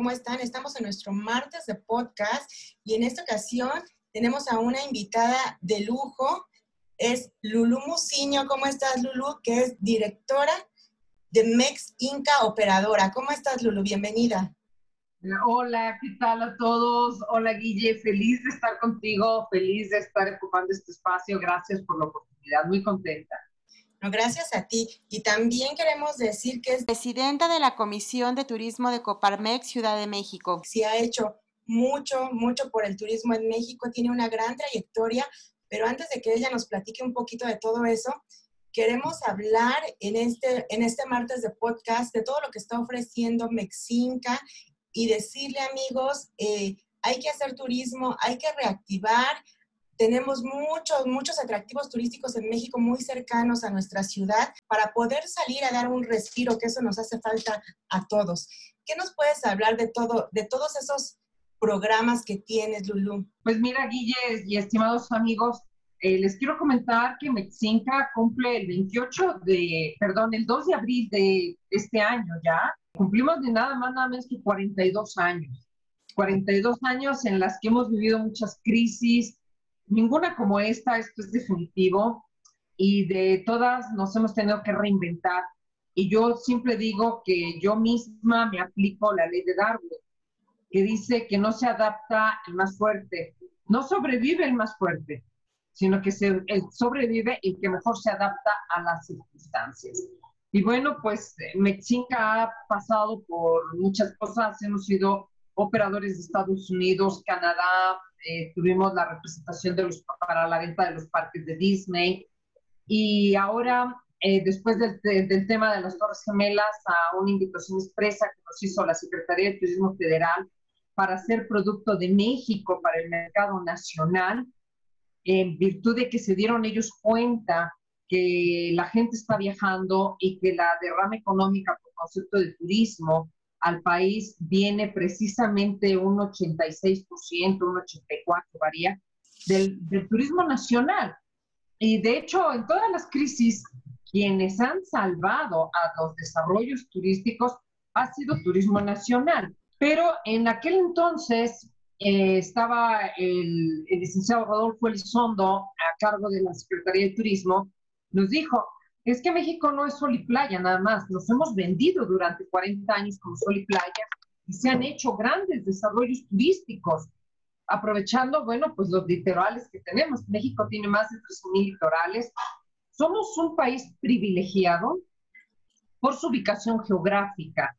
¿Cómo, ¿Cómo, están? Estamos en nuestro martes de podcast y en esta ocasión tenemos a una invitada de lujo. Es Lulu Musiño. ¿Cómo estás, Lulu? Que es directora de Mex Inca Operadora. ¿Cómo estás, Lulu? Bienvenida. Hola, ¿qué tal a todos? Hola, Guille. Feliz de estar contigo, feliz de estar ocupando este espacio. Gracias por la oportunidad. Muy contenta gracias a ti. Y también queremos decir que es presidenta de la Comisión de Turismo de Coparmex Ciudad de México. Sí ha hecho mucho, mucho por el turismo en México, tiene una gran trayectoria, pero antes de que ella nos platique un poquito de todo eso, queremos hablar en este, en este martes de podcast de todo lo que está ofreciendo Mexinca y decirle amigos, eh, hay que hacer turismo, hay que reactivar, tenemos muchos, muchos atractivos turísticos en México muy cercanos a nuestra ciudad para poder salir a dar un respiro, que eso nos hace falta a todos. ¿Qué nos puedes hablar de, todo, de todos esos programas que tienes, Lulú? Pues mira, Guille y estimados amigos, eh, les quiero comentar que Mexinca cumple el 28 de, perdón, el 2 de abril de este año ya. Cumplimos de nada más, nada menos que 42 años. 42 años en las que hemos vivido muchas crisis, ninguna como esta, esto es definitivo, y de todas nos hemos tenido que reinventar. Y yo siempre digo que yo misma me aplico la ley de Darwin, que dice que no se adapta el más fuerte, no sobrevive el más fuerte, sino que se, sobrevive el que mejor se adapta a las circunstancias. Y bueno, pues Mexica ha pasado por muchas cosas, hemos sido operadores de Estados Unidos, Canadá, eh, tuvimos la representación de los, para la venta de los parques de Disney. Y ahora, eh, después del, del, tema de las Torres Gemelas, a una invitación expresa que nos hizo la Secretaría de Turismo Federal para hacer producto de México para el mercado nacional, en virtud de que se dieron ellos cuenta que la gente está viajando y que la derrama económica por concepto de turismo al país viene precisamente un 86%, un 84% varía, del, turismo nacional. Y de hecho, en todas las crisis, quienes han salvado a los desarrollos turísticos ha sido turismo nacional. Pero en aquel entonces eh, estaba el licenciado Rodolfo Elizondo a cargo de la Secretaría de Turismo, nos dijo, es que México no es sol y playa nada más, nos hemos vendido durante 40 años como sol y playa y se han hecho grandes desarrollos turísticos, aprovechando, bueno, pues los litorales que tenemos. México tiene más de 13.000 litorales. Somos un país privilegiado por su ubicación geográfica,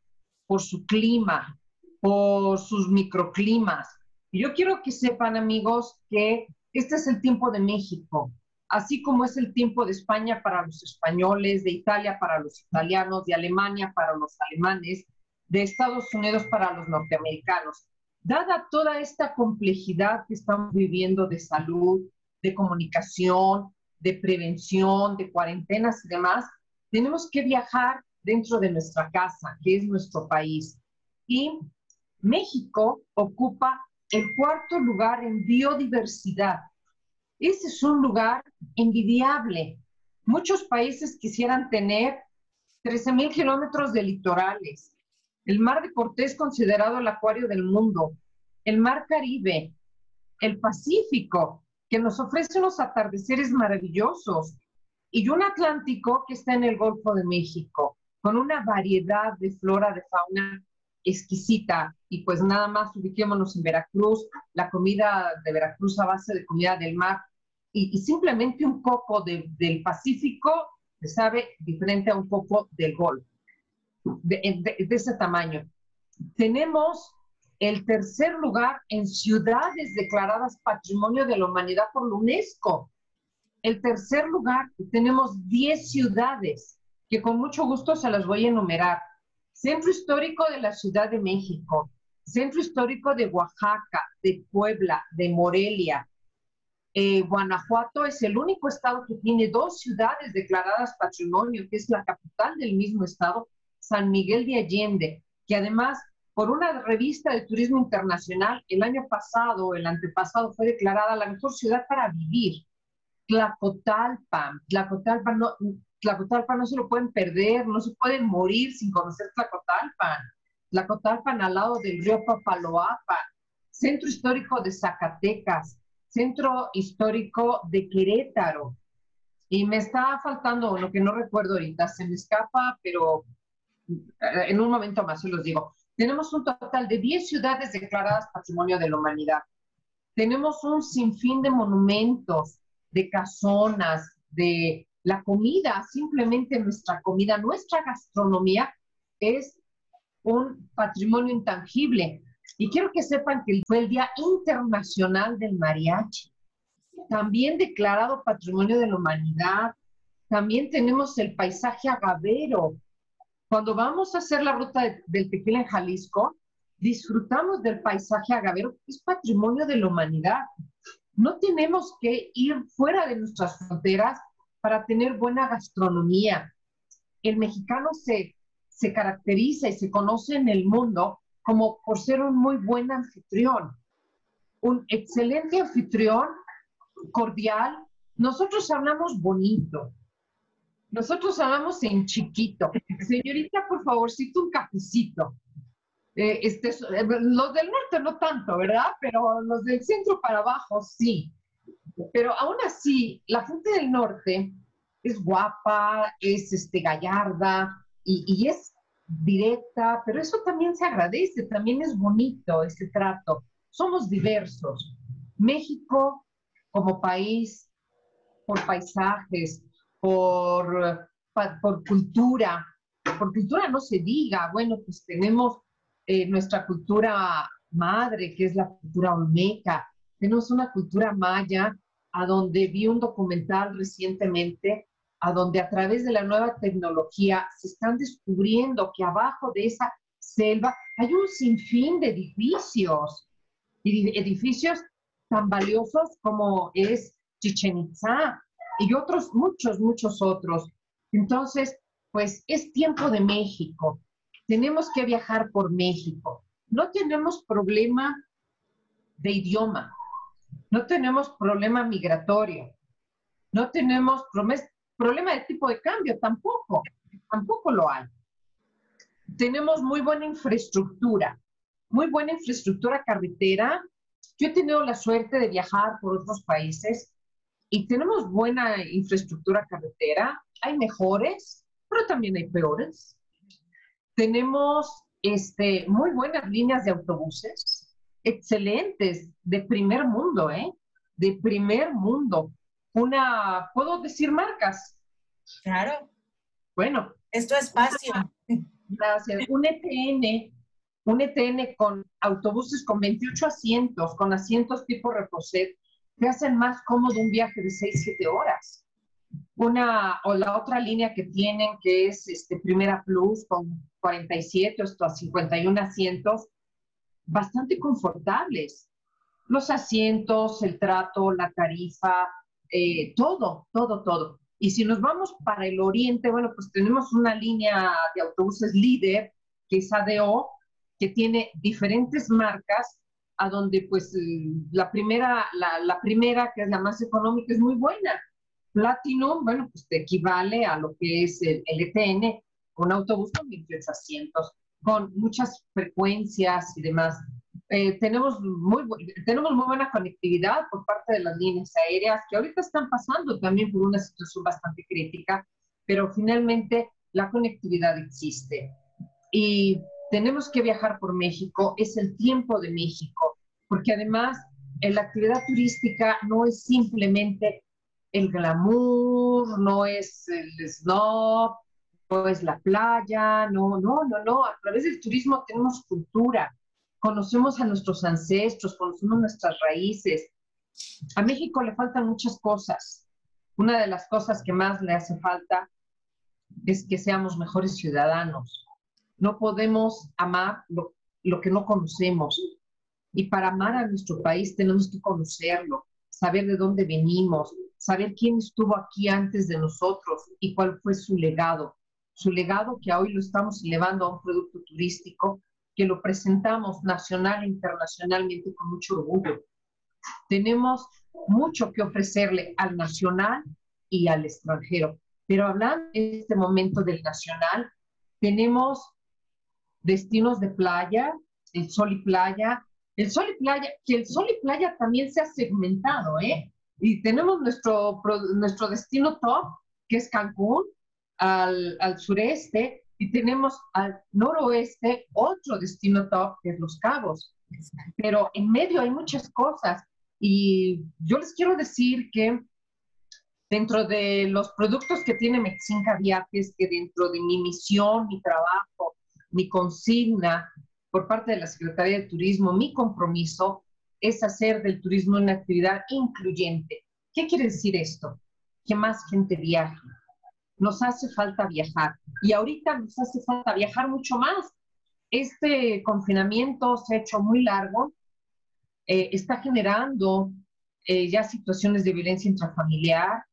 por su clima, por sus microclimas. Y yo quiero que sepan, amigos, que este es el tiempo de México así como es el tiempo de España para los españoles, de Italia para los italianos, de Alemania para los alemanes, de Estados Unidos para los norteamericanos. Dada toda esta complejidad que estamos viviendo de salud, de comunicación, de prevención, de cuarentenas y demás, tenemos que viajar dentro de nuestra casa, que es nuestro país. Y México ocupa el cuarto lugar en biodiversidad ese es un lugar envidiable. Muchos países quisieran tener 13.000 kilómetros de litorales, el mar de Cortés considerado el acuario del mundo, el mar Caribe, el Pacífico, que nos ofrece unos atardeceres maravillosos, y un Atlántico que está en el Golfo de México, con una variedad de flora, de fauna exquisita. Y pues nada más ubiquémonos en Veracruz, la comida de Veracruz a base de comida del mar y, simplemente un coco del Pacífico se sabe diferente a un coco del Golfo, de, ese tamaño. Tenemos el tercer lugar en ciudades declaradas Patrimonio de la Humanidad por la UNESCO. El tercer lugar, tenemos 10 ciudades que con mucho gusto se las voy a enumerar. Centro Histórico de la Ciudad de México, Centro Histórico de Oaxaca, de Puebla, de Morelia, eh, Guanajuato es el único estado que tiene dos ciudades declaradas patrimonio, que es la capital del mismo estado, San Miguel de Allende, que además por una revista de turismo internacional el año pasado, el antepasado, fue declarada la mejor ciudad para vivir. Tlacotalpan, Tlacotalpan no, no se lo pueden perder, no se pueden morir sin conocer Tlacotalpan. Tlacotalpan al lado del río Papaloapa, Centro Histórico de Zacatecas, Centro Histórico de Querétaro. Y me está faltando lo que no recuerdo ahorita, se me escapa, pero eh, en un momento más se los digo. Tenemos un total de 10 ciudades declaradas Patrimonio de la Humanidad. Tenemos un sinfín de monumentos, de casonas, de la comida, simplemente nuestra comida, nuestra gastronomía es un patrimonio intangible. Y quiero que sepan que fue el Día Internacional del Mariachi, también declarado Patrimonio de la Humanidad. También tenemos el paisaje agavero. Cuando vamos a hacer la ruta del tequila en Jalisco, disfrutamos del paisaje agavero, que es patrimonio de la humanidad. No tenemos que ir fuera de nuestras fronteras para tener buena gastronomía. El mexicano se, se caracteriza y se conoce en el mundo como por ser un muy buen anfitrión, un excelente anfitrión, cordial. Nosotros hablamos bonito, nosotros hablamos en chiquito. Señorita, por favorcito, un cafecito. Eh, este, los del norte no tanto, ¿verdad? Pero los del centro para abajo sí. Pero aún así, la gente del norte es guapa, es este, gallarda y, y es directa, pero eso también se agradece, también es bonito ese trato. Somos diversos. México como país, por paisajes, por, por cultura, por cultura no se diga, bueno, pues tenemos eh, nuestra cultura madre, que es la cultura olmeca, tenemos una cultura maya, a donde vi un documental recientemente a donde a través de la nueva tecnología se están descubriendo que abajo de esa selva hay un sinfín de edificios, edificios tan valiosos como es Chichen Itza y otros, muchos, muchos otros. Entonces, pues es tiempo de México. Tenemos que viajar por México. No tenemos problema de idioma, no tenemos problema migratorio, no tenemos problema de tipo de cambio, tampoco, tampoco lo hay. Tenemos muy buena infraestructura, muy buena infraestructura carretera. Yo he tenido la suerte de viajar por otros países y tenemos buena infraestructura carretera. Hay mejores, pero también hay peores. Tenemos este, muy buenas líneas de autobuses, excelentes, de primer mundo, ¿eh? De primer mundo una, ¿puedo decir marcas? Claro. Bueno. Esto es espacio. Gracias. Un ETN, un ETN con autobuses con 28 asientos, con asientos tipo reposet, te hacen más cómodo un viaje de 6, 7 horas. Una, o la otra línea que tienen, que es este, Primera Plus, con 47 hasta 51 asientos, bastante confortables. Los asientos, el trato, la tarifa, eh, todo, todo, todo. Y si nos vamos para el oriente, bueno, pues tenemos una línea de autobuses líder, que es ADO, que tiene diferentes marcas, a donde pues la primera, la, primera, que es la más económica, es muy buena. Platinum, bueno, pues te equivale a lo que es el, el ETN, un autobús con 28 asientos, con muchas frecuencias y demás. Eh, tenemos, muy, tenemos muy buena conectividad por parte de las líneas aéreas, que ahorita están pasando también por una situación bastante crítica, pero finalmente la conectividad existe. Y tenemos que viajar por México, es el tiempo de México, porque además la actividad turística no es simplemente el glamour, no es el snob, no es la playa, no, no, no, no. A través del turismo tenemos cultura, conocemos a nuestros ancestros, conocemos nuestras raíces. A México le faltan muchas cosas. Una de las cosas que más le hace falta es que seamos mejores ciudadanos. No podemos amar lo, que no conocemos. Y para amar a nuestro país tenemos que conocerlo, saber de dónde venimos, saber quién estuvo aquí antes de nosotros y cuál fue su legado. Su legado que hoy lo estamos elevando a un producto turístico que lo presentamos nacional e internacionalmente con mucho orgullo. Tenemos mucho que ofrecerle al nacional y al extranjero. Pero hablando en este momento del nacional, tenemos destinos de playa, el sol y playa, el sol y playa, que el sol y playa también se ha segmentado, ¿eh? Y tenemos nuestro, nuestro destino top, que es Cancún, al, al sureste, y tenemos al noroeste otro destino top, que es Los Cabos. Pero en medio hay muchas cosas. Y yo les quiero decir que dentro de los productos que tiene Mexica Viajes, que dentro de mi misión, mi trabajo, mi consigna por parte de la Secretaría de Turismo, mi compromiso es hacer del turismo una actividad incluyente. ¿Qué quiere decir esto? Que más gente viaje. Nos hace falta viajar y ahorita nos hace falta viajar mucho más. Este confinamiento se ha hecho muy largo, eh, está generando eh, ya situaciones de violencia intrafamiliar,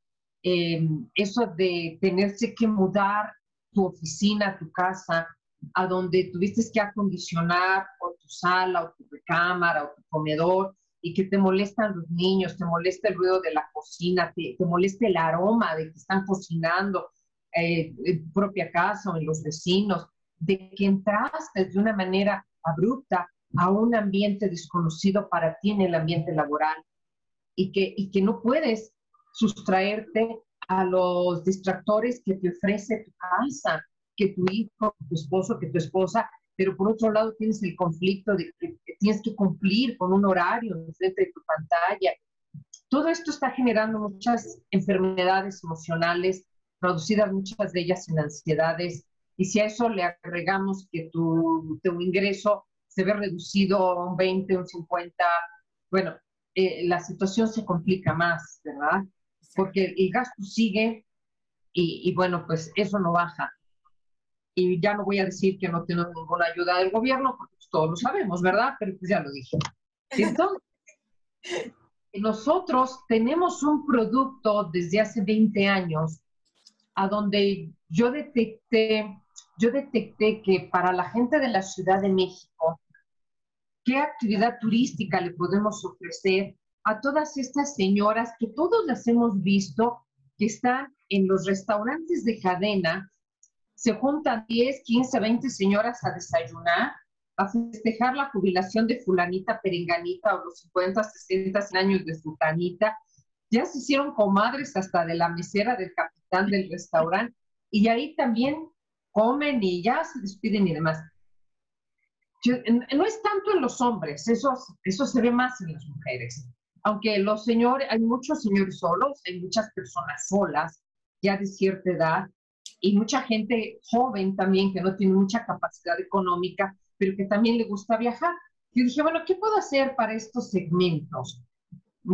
eh, eso de tenerse que mudar tu oficina, tu casa, a donde tuviste que acondicionar o tu sala o tu recámara o tu comedor y que te molestan los niños, te molesta el ruido de la cocina, te, te molesta el aroma de que están cocinando eh, tu propia casa o en los vecinos, de que entraste de una manera abrupta a un ambiente desconocido para ti en el ambiente laboral y que, y que no puedes sustraerte a los distractores que te ofrece tu casa, que tu hijo, tu esposo, que tu esposa, pero por otro lado tienes el conflicto de que tienes que cumplir con un horario frente de tu pantalla. Todo esto está generando muchas enfermedades emocionales, producidas muchas de ellas en ansiedades, y si a eso le agregamos que tu, tu ingreso se ve reducido un 20, un 50, bueno, eh, la situación se complica más, ¿verdad? Porque el gasto sigue y, y bueno, pues eso no baja y ya no voy a decir que no tengo ninguna ayuda del gobierno, porque pues, todos lo sabemos, ¿verdad? Pero pues ya lo dije. Entonces, nosotros tenemos un producto desde hace 20 años a donde yo detecté, yo detecté que para la gente de la Ciudad de México, ¿qué actividad turística le podemos ofrecer a todas estas señoras que todos las hemos visto que están en los restaurantes de cadena se juntan 10, 15, 20 señoras a desayunar, a festejar la jubilación de fulanita perenganita o los 50, 60 años de sultanita. Ya se hicieron comadres hasta de la mesera del capitán del restaurante y ahí también comen y ya se despiden y demás. no es tanto en los hombres, eso, eso se ve más en las mujeres. Aunque los señores, hay muchos señores solos, hay muchas personas solas, ya de cierta edad, y mucha gente joven también que no tiene mucha capacidad económica, pero que también le gusta viajar. Yo dije, bueno, ¿qué puedo hacer para estos segmentos?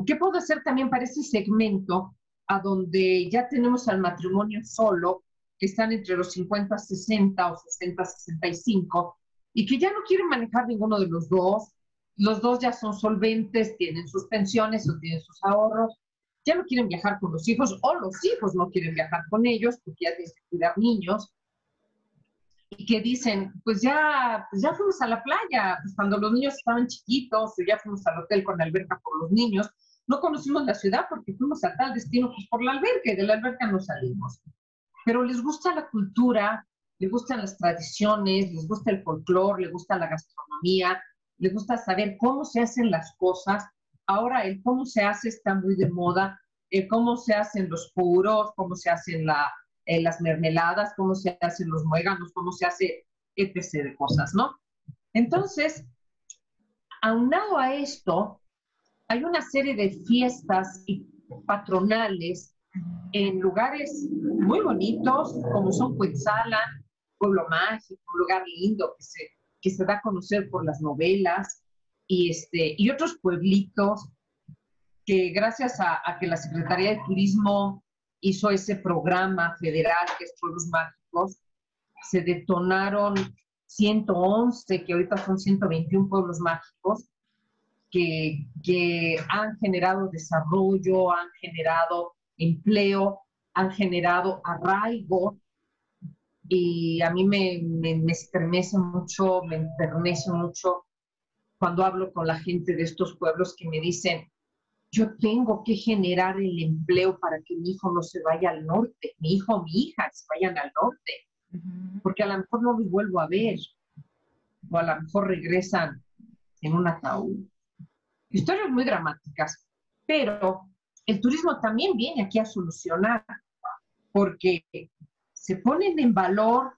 ¿Qué puedo hacer también para ese segmento a donde ya tenemos al matrimonio solo, que están entre los 50, 60 o 60, 65, y que ya no quieren manejar ninguno de los dos? Los dos ya son solventes, tienen sus pensiones o tienen sus ahorros, ya no quieren viajar con los hijos o los hijos no quieren viajar con ellos porque ya tienen que cuidar niños y que dicen, pues ya, pues ya fuimos a la playa, pues cuando los niños estaban chiquitos, o ya fuimos al hotel con alberca por los niños, no conocimos la ciudad porque fuimos a tal destino pues por la alberca y de la alberca no salimos. Pero les gusta la cultura, les gustan las tradiciones, les gusta el folclore, les gusta la gastronomía, les gusta saber cómo se hacen las cosas Ahora el cómo se hace está muy de moda, el cómo se hacen los puros, cómo se hacen la, eh, las mermeladas, cómo se hacen los muéganos, cómo se hace etc. de cosas, ¿no? Entonces, aunado a esto, hay una serie de fiestas patronales en lugares muy bonitos, como son Cuetzala, Pueblo Mágico, un lugar lindo que se, da a conocer por las novelas, y, este, y otros pueblitos que gracias a, que la Secretaría de Turismo hizo ese programa federal que es Pueblos Mágicos, se detonaron 111, que ahorita son 121 pueblos mágicos, que, que han generado desarrollo, han generado empleo, han generado arraigo. Y a mí me, me, me estremece mucho, me enternece mucho cuando hablo con la gente de estos pueblos que me dicen, yo tengo que generar el empleo para que mi hijo no se vaya al norte, mi hijo o mi hija se vayan al norte, porque a lo mejor no los vuelvo a ver. o a lo mejor regresan en un ataúd. Historias muy dramáticas, pero el turismo también viene aquí a solucionar, porque se ponen en valor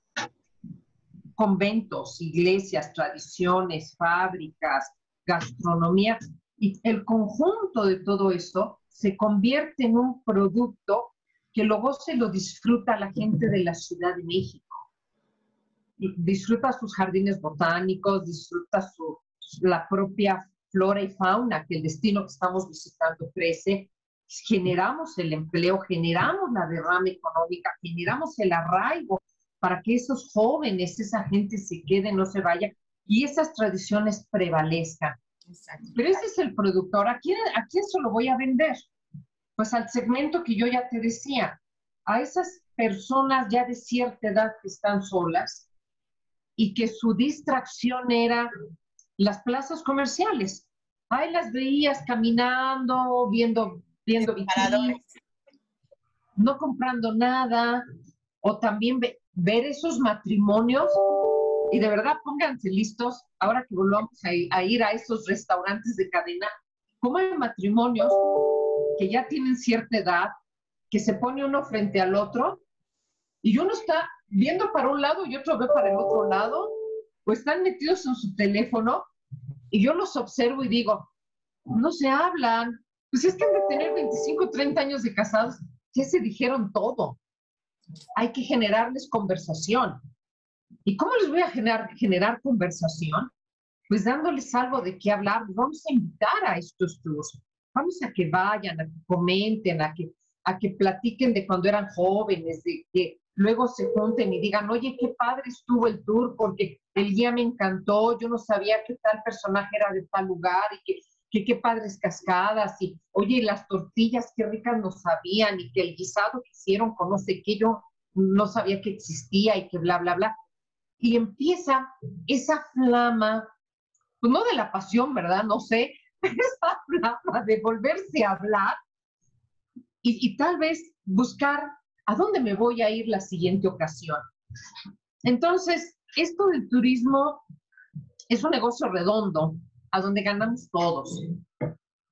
conventos, iglesias, tradiciones, fábricas, gastronomía, y el conjunto de todo eso se convierte en un producto que luego se lo disfruta la gente de la Ciudad de México. Disfruta sus jardines botánicos, disfruta su, la propia flora y fauna que el destino que estamos visitando ofrece. Generamos el empleo, generamos la derrama económica, generamos el arraigo para que esos jóvenes, esa gente se quede, no se vaya y esas tradiciones prevalezcan. Pero ese es el productor. ¿A quién, ¿A quién se lo voy a vender? Pues al segmento que yo ya te decía, a esas personas ya de cierta edad que están solas y que su distracción era las plazas comerciales. Ahí las veías caminando, viendo, viendo no comprando nada, o también ver esos matrimonios y de verdad pónganse listos, ahora que volvamos a, ir a esos restaurantes de cadena, como hay matrimonios que ya tienen cierta edad, que se pone uno frente al otro y uno está viendo para un lado y otro ve para el otro lado, o están metidos en su teléfono y yo los observo y digo, no se hablan, pues es que han de tener 25, 30 años de casados, ya se dijeron todo. Hay que generarles conversación. ¿Y cómo les voy a generar, generar conversación? Pues dándoles algo de qué hablar. Vamos a invitar a estos tours. Vamos a que vayan, a que comenten, a que, a que platiquen de cuando eran jóvenes, de que luego se junten y digan, oye, qué padre estuvo el tour porque el día me encantó, yo no sabía que tal personaje era de tal lugar y que, que qué padres cascadas y, oye, las tortillas, qué ricas nos sabían y que el guisado que hicieron con no yo no sabía que existía y que bla, bla, bla y empieza esa flama, pues no de la pasión, ¿verdad? No sé, esa flama de volverse a hablar y, y tal vez buscar a dónde me voy a ir la siguiente ocasión. Entonces, esto del turismo es un negocio redondo, a donde ganamos todos.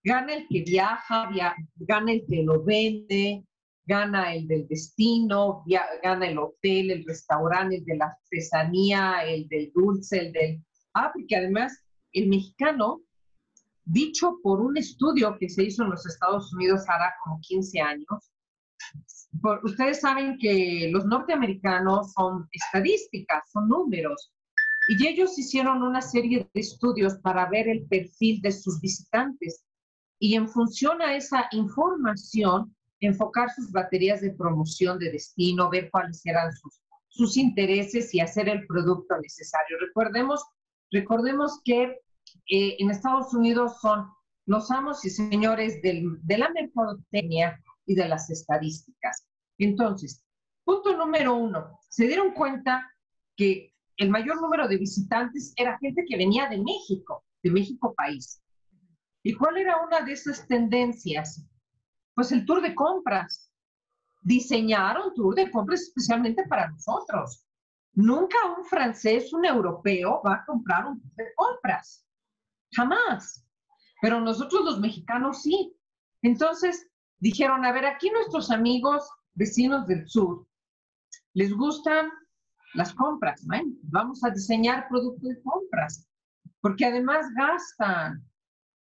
Gana el que viaja, via gana el que lo vende, gana el del destino, gana el hotel, el restaurante, el de la artesanía, el del dulce, el del... Ah, porque además el mexicano, dicho por un estudio que se hizo en los Estados Unidos hará como 15 años, ustedes saben que los norteamericanos son estadísticas, son números, y ellos hicieron una serie de estudios para ver el perfil de sus visitantes. Y en función a esa información, enfocar sus baterías de promoción de destino, ver cuáles eran sus, sus intereses y hacer el producto necesario. Recordemos, recordemos que eh, en Estados Unidos son los amos y señores del, de la mercadotecnia y de las estadísticas. Entonces, punto número uno, se dieron cuenta que el mayor número de visitantes era gente que venía de México, de México país. ¿Y cuál era una de esas tendencias? pues el tour de compras. Diseñaron tour de compras especialmente para nosotros. Nunca un francés, un europeo va a comprar un tour de compras. Jamás. Pero nosotros los mexicanos sí. Entonces dijeron, a ver, aquí nuestros amigos vecinos del sur les gustan las compras. Vamos a diseñar productos de compras. Porque además gastan.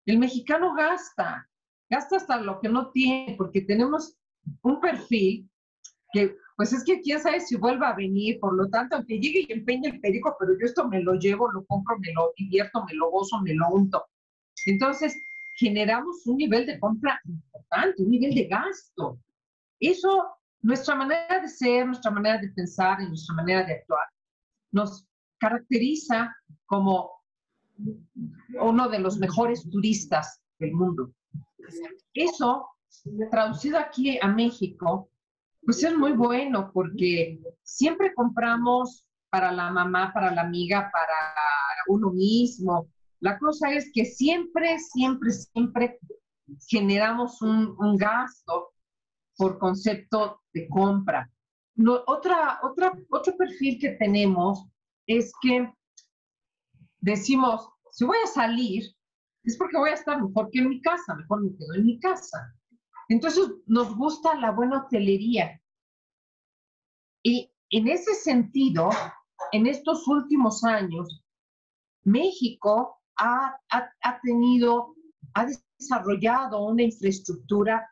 El mexicano gasta gasta hasta lo que no tiene, porque tenemos un perfil que, pues es que quién sabe si vuelva a venir, por lo tanto, aunque llegue y empeñe el perico, pero yo esto me lo llevo, lo compro, me lo divierto, me lo gozo, me lo unto. Entonces, generamos un nivel de compra importante, un nivel de gasto. Eso, nuestra manera de ser, nuestra manera de pensar y nuestra manera de actuar, nos caracteriza como uno de los mejores turistas del mundo. Eso, traducido aquí a México, pues es muy bueno porque siempre compramos para la mamá, para la amiga, para uno mismo. La cosa es que siempre, siempre, siempre generamos un, gasto por concepto de compra. otra, otro perfil que tenemos es que decimos, si voy a salir, es porque voy a estar mejor que en mi casa, mejor me quedo en mi casa. Entonces, nos gusta la buena hotelería. Y en ese sentido, en estos últimos años, México ha, ha, tenido, ha desarrollado una infraestructura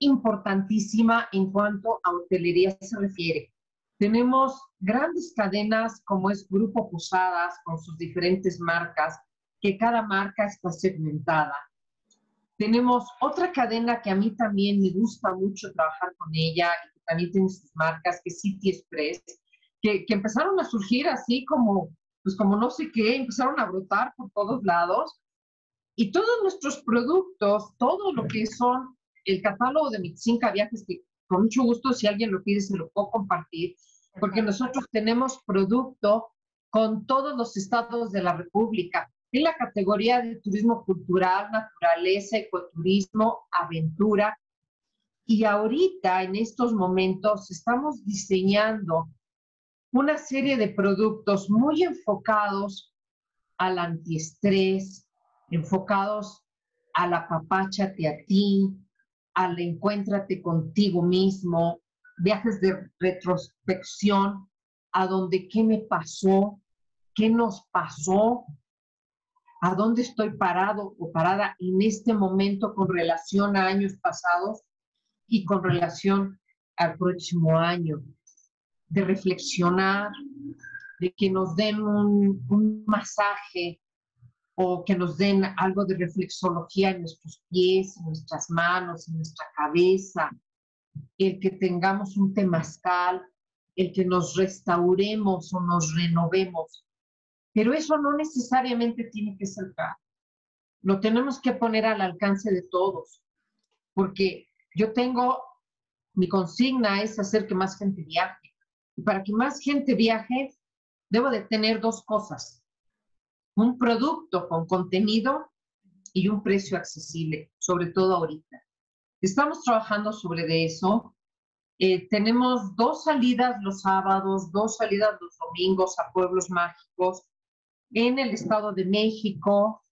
importantísima en cuanto a hotelería se refiere. Tenemos grandes cadenas como es Grupo Posadas con sus diferentes marcas, que cada marca está segmentada. Tenemos otra cadena que a mí también me gusta mucho trabajar con ella y que también tiene sus marcas, que es City Express, que, que empezaron a surgir así como, pues como no sé qué, empezaron a brotar por todos lados. Y todos nuestros productos, todo lo que son el catálogo de Mitzinca Viajes, que con mucho gusto, si alguien lo pide, se lo puedo compartir, porque nosotros tenemos producto con todos los estados de la República en la categoría de turismo cultural, naturaleza, ecoturismo, aventura. Y ahorita, en estos momentos, estamos diseñando una serie de productos muy enfocados al antiestrés, enfocados a la papáchate a ti, al encuéntrate contigo mismo, viajes de retrospección, a donde qué me pasó, qué nos pasó, a dónde estoy parado o parada en este momento con relación a años pasados y con relación al próximo año, de reflexionar, de que nos den un, masaje o que nos den algo de reflexología en nuestros pies, en nuestras manos, en nuestra cabeza, el que tengamos un temazcal, el que nos restauremos o nos renovemos. Pero eso no necesariamente tiene que ser caro. Lo tenemos que poner al alcance de todos, porque yo tengo, mi consigna es hacer que más gente viaje. Para que más gente viaje, debo de tener dos cosas. Un producto con contenido y un precio accesible, sobre todo ahorita. Estamos trabajando sobre eso. Eh, tenemos dos salidas los sábados, dos salidas los domingos a pueblos mágicos en el Estado de México,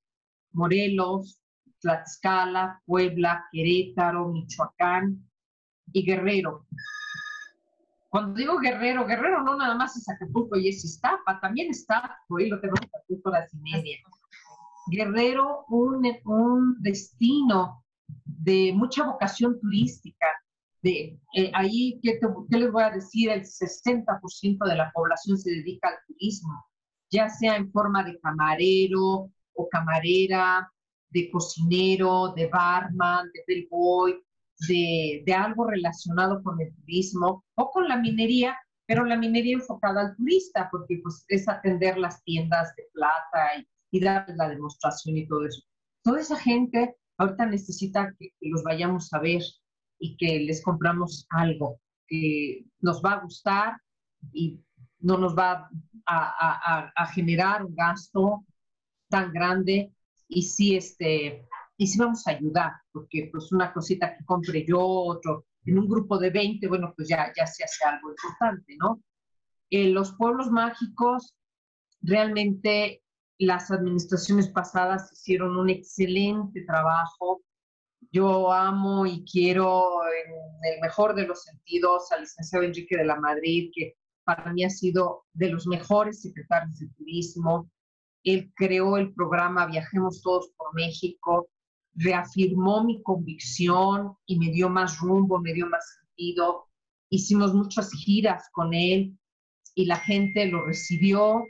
Morelos, Tlaxcala, Puebla, Querétaro, Michoacán y Guerrero. Cuando digo Guerrero, Guerrero no nada más es Acapulco y es Iztapa, también está, hoy lo tenemos a dos horas y media. Guerrero, un, un destino de mucha vocación turística. De, eh, ahí, ¿qué, ¿qué, les voy a decir? El 60% de la población se dedica al turismo, ya sea en forma de camarero o camarera, de cocinero, de barman, de bellboy, de, algo relacionado con el turismo o con la minería, pero la minería enfocada al turista, porque pues, es atender las tiendas de plata y, y la demostración y todo eso. Toda esa gente ahorita necesita que, los vayamos a ver y que les compramos algo que nos va a gustar y no nos va a, a, generar un gasto tan grande y sí, este, y sí vamos a ayudar, porque pues una cosita que compre yo, otro, en un grupo de 20, bueno, pues ya, ya se hace algo importante, ¿no? Eh, los pueblos mágicos realmente las administraciones pasadas hicieron un excelente trabajo. Yo amo y quiero, en el mejor de los sentidos, al licenciado Enrique de la Madrid, que para mí ha sido de los mejores secretarios de turismo. Él creó el programa Viajemos Todos por México, reafirmó mi convicción y me dio más rumbo, me dio más sentido. Hicimos muchas giras con él y la gente lo recibió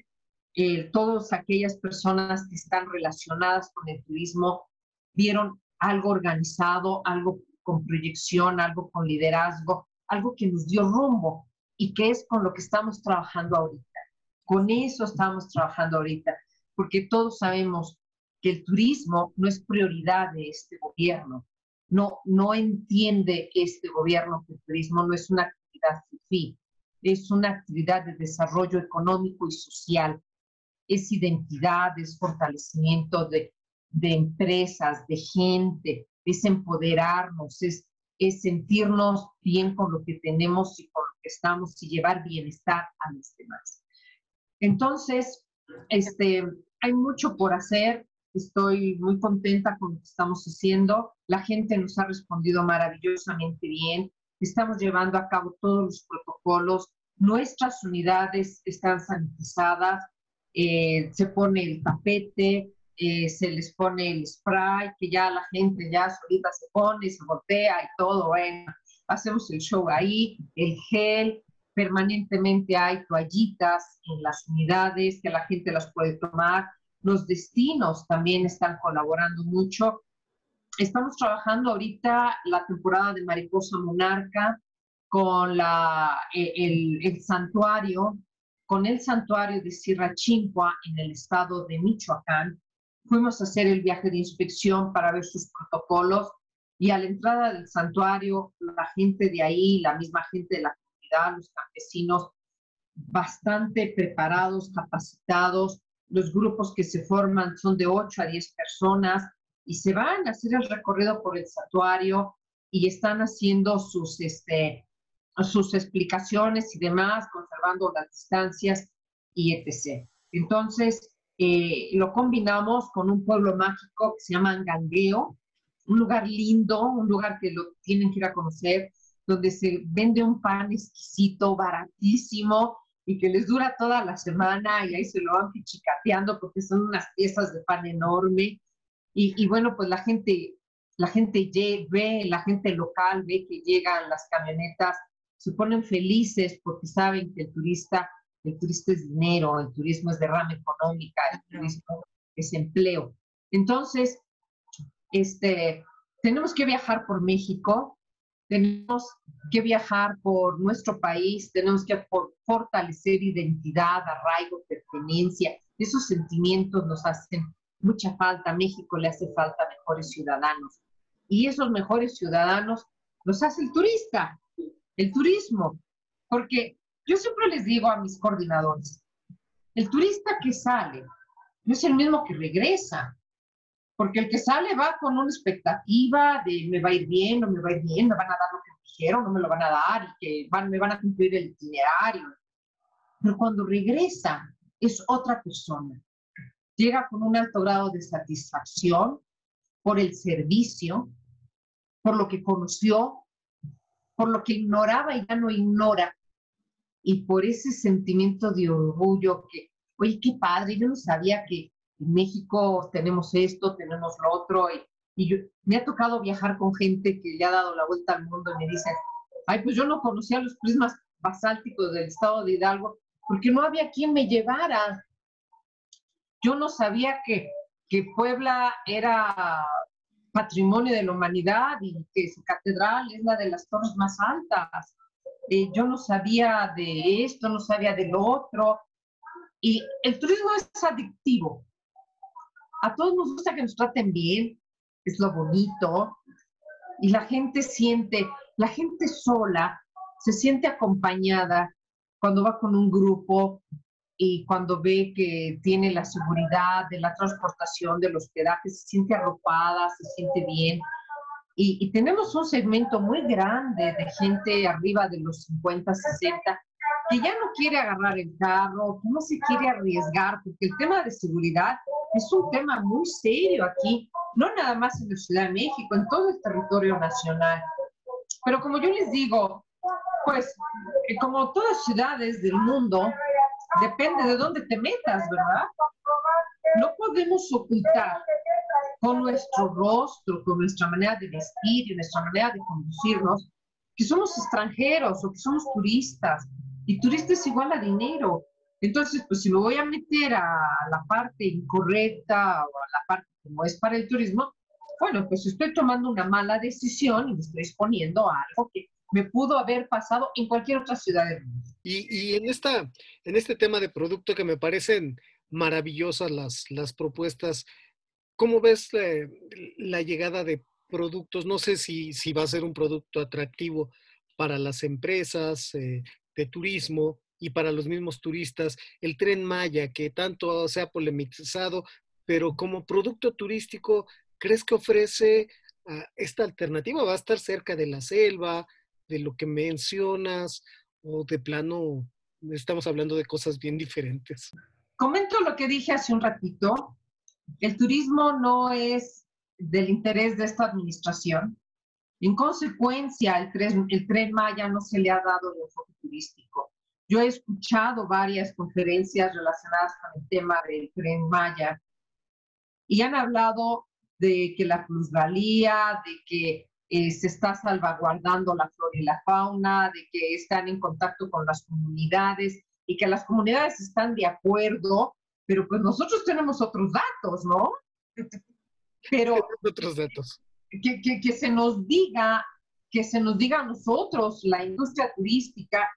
eh, todas aquellas personas que están relacionadas con el turismo vieron algo organizado, algo con proyección, algo con liderazgo, algo que nos dio rumbo y que es con lo que estamos trabajando ahorita. Con eso estamos trabajando ahorita, porque todos sabemos que el turismo no es prioridad de este gobierno. No, no entiende este gobierno que el turismo no es una actividad fin, es una actividad de desarrollo económico y social es identidad, es fortalecimiento de, empresas, de gente, es empoderarnos, es, es sentirnos bien con lo que tenemos y con lo que estamos y llevar bienestar a los demás. Entonces, Este, hay mucho por hacer. Estoy muy contenta con lo que estamos haciendo. La gente nos ha respondido maravillosamente bien. Estamos llevando a cabo todos los protocolos. Nuestras unidades están sanitizadas. Eh, se pone el tapete, eh, se les pone el spray, que ya la gente ya solita se pone, se voltea y todo. Bueno, hacemos el show ahí, el gel, permanentemente hay toallitas en las unidades que la gente las puede tomar. Los destinos también están colaborando mucho. Estamos trabajando ahorita la temporada de Mariposa Monarca con la, e, el, santuario, con el santuario de Sierra Chimpua en el estado de Michoacán. Fuimos a hacer el viaje de inspección para ver sus protocolos y a la entrada del santuario, la gente de ahí, la misma gente de la los campesinos bastante preparados, capacitados. Los grupos que se forman son de 8 a 10 personas y se van a hacer el recorrido por el santuario y están haciendo sus, este, sus explicaciones y demás, conservando las distancias y etc. Entonces, eh, lo combinamos con un pueblo mágico que se llama Angangueo, un lugar lindo, un lugar que lo tienen que ir a conocer, donde se vende un pan exquisito, baratísimo y que les dura toda la semana y ahí se lo van pichicateando porque son unas piezas de pan enorme. Y, bueno, pues la gente, la gente ve, la gente local ve que llegan las camionetas, se ponen felices porque saben que el turista, el turista es dinero, el turismo es derrama económica, el turismo es empleo. Entonces, este, tenemos que viajar por México, tenemos que viajar por nuestro país, tenemos que fortalecer identidad, arraigo, pertenencia. Esos sentimientos nos hacen mucha falta. A México le hace falta mejores ciudadanos. Y esos mejores ciudadanos los hace el turista, el turismo. Porque yo siempre les digo a mis coordinadores, el turista que sale no es el mismo que regresa porque el que sale va con una expectativa de me va a ir bien, no me va a ir bien, me van a dar lo que me dijeron, no me lo van a dar y que van, me van a cumplir el itinerario. Pero cuando regresa es otra persona. Llega con un alto grado de satisfacción por el servicio, por lo que conoció, por lo que ignoraba y ya no ignora, y por ese sentimiento de orgullo que, oye, qué padre, yo no sabía que en México tenemos esto, tenemos lo otro, y, me ha tocado viajar con gente que le ha dado la vuelta al mundo y me dicen, ay, pues yo no conocía los prismas basálticos del estado de Hidalgo porque no había quien me llevara. Yo no sabía que, que Puebla era patrimonio de la humanidad y que su catedral es la de las torres más altas. Eh, yo no sabía de esto, no sabía de lo otro. Y el turismo es adictivo. A todos nos gusta que nos traten bien, es lo bonito, y la gente siente, la gente sola se siente acompañada cuando va con un grupo y cuando ve que tiene la seguridad de la transportación, del hospedaje, se siente arropada, se siente bien. Y, y, tenemos un segmento muy grande de gente arriba de los 50, 60, que ya no quiere agarrar el carro, que no se quiere arriesgar, porque el tema de seguridad es un tema muy serio aquí, no nada más en la Ciudad de México, en todo el territorio nacional. Pero como yo les digo, pues eh, como todas ciudades del mundo, depende de dónde te metas, ¿verdad? No podemos ocultar con nuestro rostro, con nuestra manera de vestir y nuestra manera de conducirnos, que somos extranjeros o que somos turistas. Y turista es igual a dinero. Entonces, pues si me voy a meter a la parte incorrecta o a la parte que no es para el turismo, bueno, pues estoy tomando una mala decisión y me estoy exponiendo a algo que me pudo haber pasado en cualquier otra ciudad del mundo. Y, en, esta, en este tema de producto que me parecen maravillosas las, las propuestas, ¿cómo ves la, llegada de productos? No sé si, si, va a ser un producto atractivo para las empresas eh, de turismo, y para los mismos turistas, el tren Maya, que tanto se ha polemizado, pero como producto turístico, ¿crees que ofrece ah, esta alternativa? ¿Va a estar cerca de la selva, de lo que mencionas, o de plano estamos hablando de cosas bien diferentes? Comento lo que dije hace un ratito. El turismo no es del interés de esta administración. En consecuencia, el tren, el tren Maya no se le ha dado el enfoque turístico. Yo he escuchado varias conferencias relacionadas con el tema del tren Maya y han hablado de que la plusvalía, de que eh, se está salvaguardando la flora y la fauna, de que están en contacto con las comunidades y que las comunidades están de acuerdo, pero pues nosotros tenemos otros datos, ¿no? Pero otros datos. Que, que, que se nos diga, que se nos diga a nosotros, la industria turística,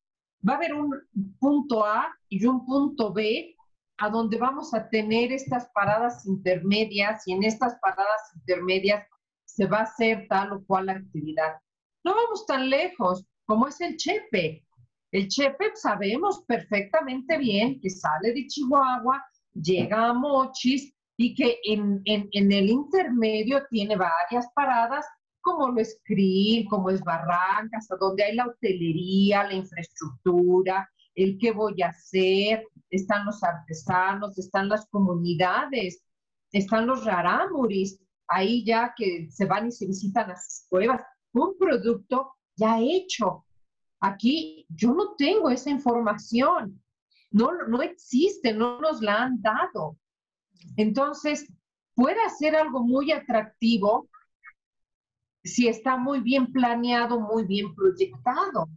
va a haber un punto A y un punto B a donde vamos a tener estas paradas intermedias y en estas paradas intermedias se va a hacer tal o cual actividad. No vamos tan lejos como es el Chepe. El Chepe sabemos perfectamente bien que sale de Chihuahua, llega a Mochis y que en, en, en el intermedio tiene varias paradas como lo es Krill, como es Barrancas, donde hay la hotelería, la infraestructura, el qué voy a hacer, están los artesanos, están las comunidades, están los rarámuris, ahí ya que se van y se visitan a sus cuevas, un producto ya hecho. Aquí yo no tengo esa información, no, no existe, no nos la han dado. Entonces, puede ser algo muy atractivo si está muy bien planeado, muy bien proyectado.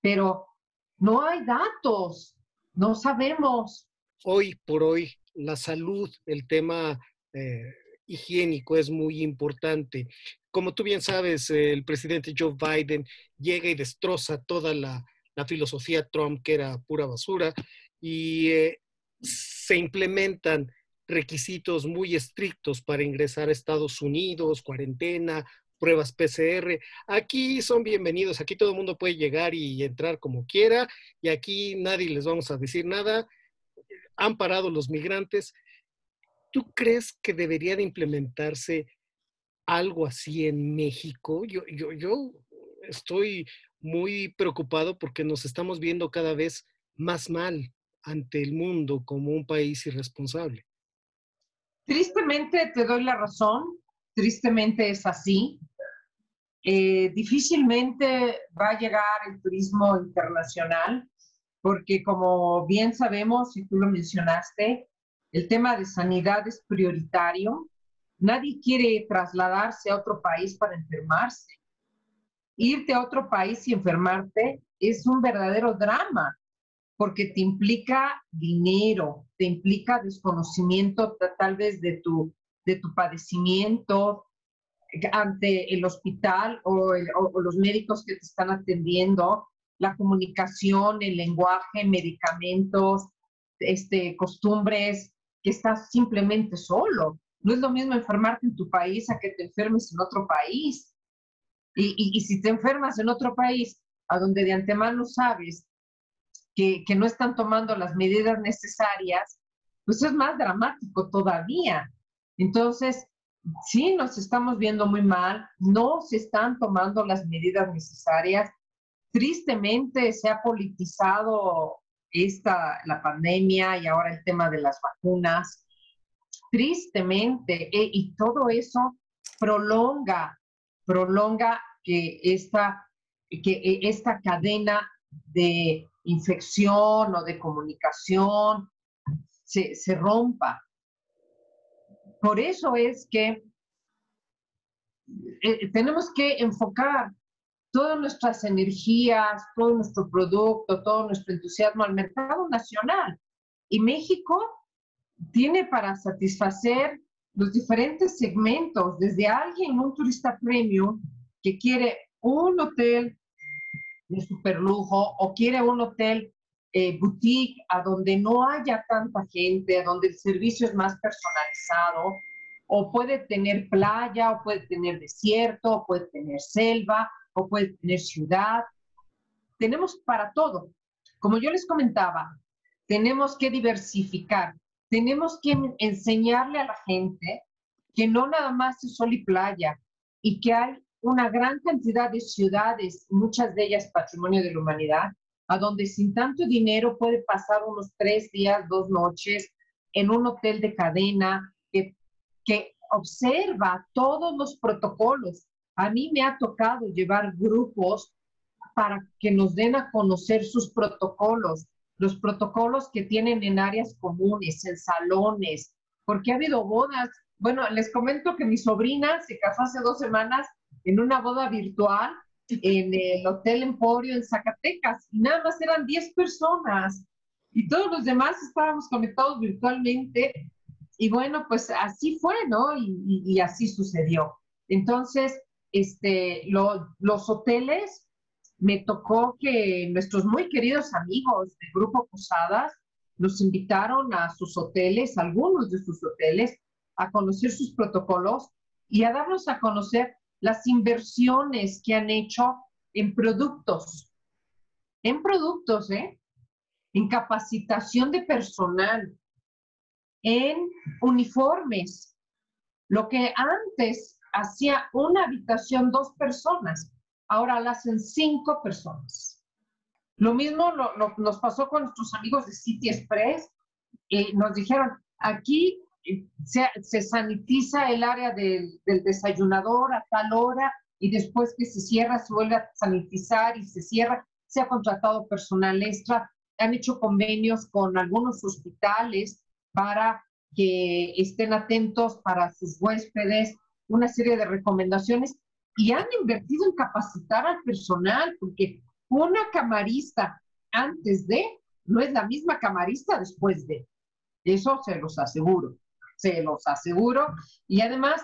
Pero no hay datos, no sabemos. Hoy por hoy, la salud, el tema eh, higiénico es muy importante. Como tú bien sabes, el presidente Joe Biden llega y destroza toda la, filosofía Trump, que era pura basura, y eh, se implementan requisitos muy estrictos para ingresar a Estados Unidos, cuarentena, pruebas PCR. Aquí son bienvenidos, aquí todo el mundo puede llegar y entrar como quiera y aquí nadie les vamos a decir nada. Han parado los migrantes. ¿Tú crees que debería de implementarse algo así en México? Yo, yo, yo estoy muy preocupado porque nos estamos viendo cada vez más mal ante el mundo como un país irresponsable. Tristemente te doy la razón, tristemente es así. Eh, difícilmente va a llegar el turismo internacional porque como bien sabemos, y tú lo mencionaste, el tema de sanidad es prioritario. Nadie quiere trasladarse a otro país para enfermarse. Irte a otro país y enfermarte es un verdadero drama porque te implica dinero, te implica desconocimiento tal vez de tu, de tu padecimiento ante el hospital o, los médicos que te están atendiendo, la comunicación, el lenguaje, medicamentos, este, costumbres, que estás simplemente solo. No es lo mismo enfermarte en tu país a que te enfermes en otro país. Y, y, y si te enfermas en otro país, a donde de antemano sabes que, no están tomando las medidas necesarias, pues es más dramático todavía. Entonces, sí nos estamos viendo muy mal, no se están tomando las medidas necesarias. Tristemente se ha politizado esta, la pandemia y ahora el tema de las vacunas. Tristemente, e, y todo eso prolonga, prolonga que esta, que e, esta cadena de infección o de comunicación se, se rompa. Por eso es que eh, tenemos que enfocar todas nuestras energías, todo nuestro producto, todo nuestro entusiasmo al mercado nacional. Y México tiene para satisfacer los diferentes segmentos, desde alguien, un turista premium, que quiere un hotel de super lujo o quiere un hotel eh, boutique a donde no haya tanta gente, a donde el servicio es más personalizado, o puede tener playa, o puede tener desierto, o puede tener selva, o puede tener ciudad. Tenemos para todo. Como yo les comentaba, tenemos que diversificar, tenemos que enseñarle a la gente que no nada más es sol y playa y que hay una gran cantidad de ciudades, muchas de ellas patrimonio de la humanidad, a donde sin tanto dinero puede pasar unos tres días, dos noches en un hotel de cadena que, que observa todos los protocolos. A mí me ha tocado llevar grupos para que nos den a conocer sus protocolos, los protocolos que tienen en áreas comunes, en salones, porque ha habido bodas. Bueno, les comento que mi sobrina se casó hace dos semanas en una boda virtual en el Hotel Emporio en Zacatecas y nada más eran 10 personas y todos los demás estábamos conectados virtualmente y bueno, pues así fue, ¿no? Y, así sucedió. Entonces, este, los hoteles, me tocó que nuestros muy queridos amigos del Grupo Posadas nos invitaron a sus hoteles, algunos de sus hoteles, a conocer sus protocolos y a darnos a conocer las inversiones que han hecho en productos, en productos, ¿eh? en capacitación de personal, en uniformes. Lo que antes hacía una habitación dos personas, ahora la hacen cinco personas. Lo mismo nos pasó con nuestros amigos de City Express. Eh, nos dijeron, aquí se, sanitiza el área del, desayunador a tal hora y después que se cierra se vuelve a sanitizar y se cierra. Se ha contratado personal extra, han hecho convenios con algunos hospitales para que estén atentos para sus huéspedes, una serie de recomendaciones y han invertido en capacitar al personal porque una camarista antes de no es la misma camarista después de. Eso se los aseguro se los aseguro. Y además,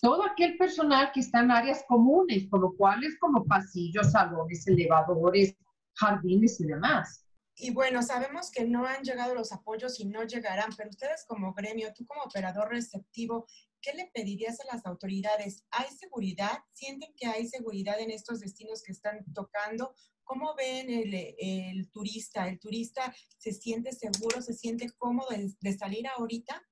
todo aquel personal que está en áreas comunes, por lo cual es como pasillos, salones, elevadores, jardines y demás. Y bueno, sabemos que no han llegado los apoyos y no llegarán, pero ustedes como gremio, tú como operador receptivo, ¿qué le pedirías a las autoridades? ¿Hay seguridad? ¿Sienten que hay seguridad en estos destinos que están tocando? ¿Cómo ven el, turista? ¿El turista se siente seguro, se siente cómodo de salir ahorita?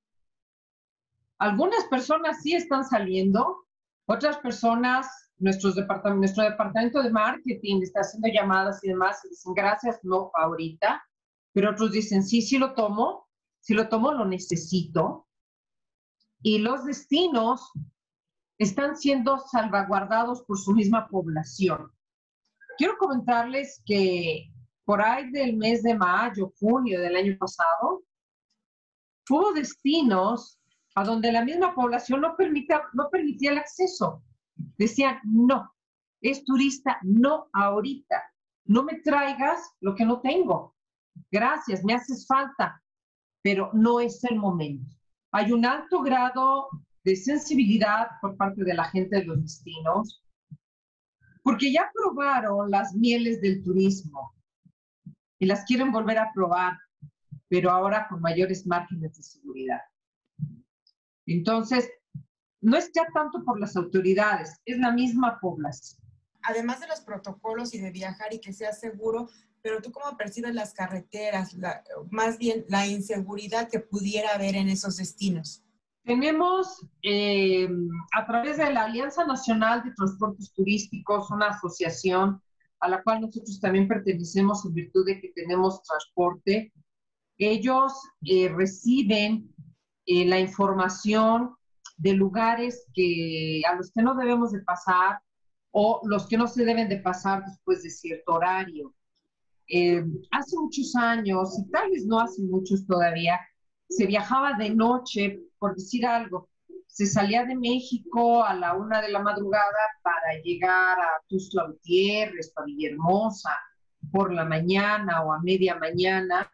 Algunas personas sí están saliendo, otras personas, nuestros nuestro departamento de marketing está haciendo llamadas y demás y dicen gracias, no ahorita, pero otros dicen sí, sí lo tomo, si lo tomo lo necesito. Y los destinos están siendo salvaguardados por su misma población. Quiero comentarles que por ahí del mes de mayo, junio del año pasado, hubo destinos a donde la misma población no, permita, no permitía el acceso. Decían, no, es turista, no ahorita, no me traigas lo que no tengo. Gracias, me haces falta, pero no es el momento. Hay un alto grado de sensibilidad por parte de la gente de los destinos, porque ya probaron las mieles del turismo y las quieren volver a probar, pero ahora con mayores márgenes de seguridad. Entonces, no es ya tanto por las autoridades, es la misma población. Además de los protocolos y de viajar y que sea seguro, pero tú cómo percibes las carreteras, más bien la inseguridad que pudiera haber en esos destinos. Tenemos eh, a través de la Alianza Nacional de Transportes Turísticos una asociación a la cual nosotros también pertenecemos en virtud de que tenemos transporte. Ellos eh, reciben eh, la información de lugares que, a los que no debemos de pasar o los que no se deben de pasar después de cierto horario. Eh, hace muchos años, y tal vez no hace muchos todavía, se viajaba de noche, por decir algo, se salía de México a la una de la madrugada para llegar a Tuzla Gutiérrez, a Villahermosa, por la mañana o a media mañana,